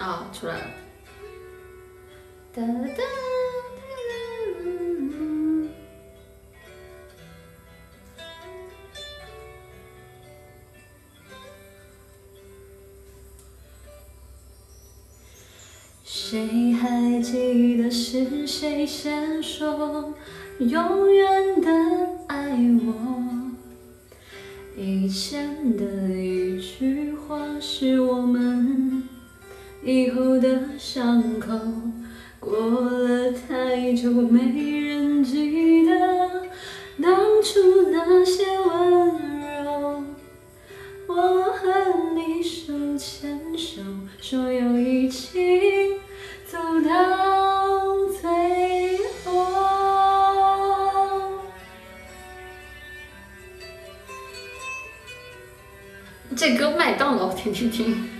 啊，出来了。哒哒哒谁还记得是谁先说永远的爱我？以前的一句话是我们以后的伤口。过了太久，没人记得当初那些温柔。我和你手牵手，说要一起走到最后。这歌麦当劳听听听。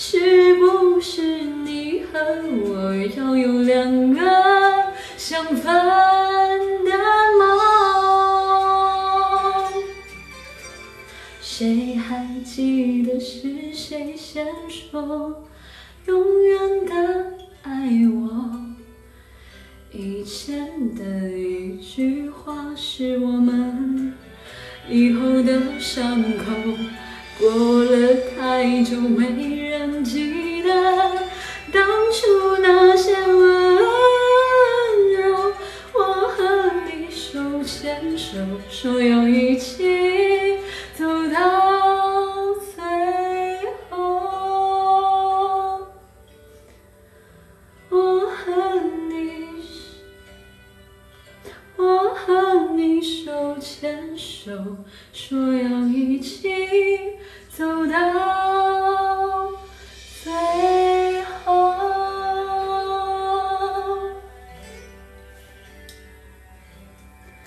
是不是你和我要有两个相反的梦？谁还记得是谁先说永远的爱我？以前的一句话是我们以后的伤口。过了太久，没人记得当初那些你手牵手说要一起走到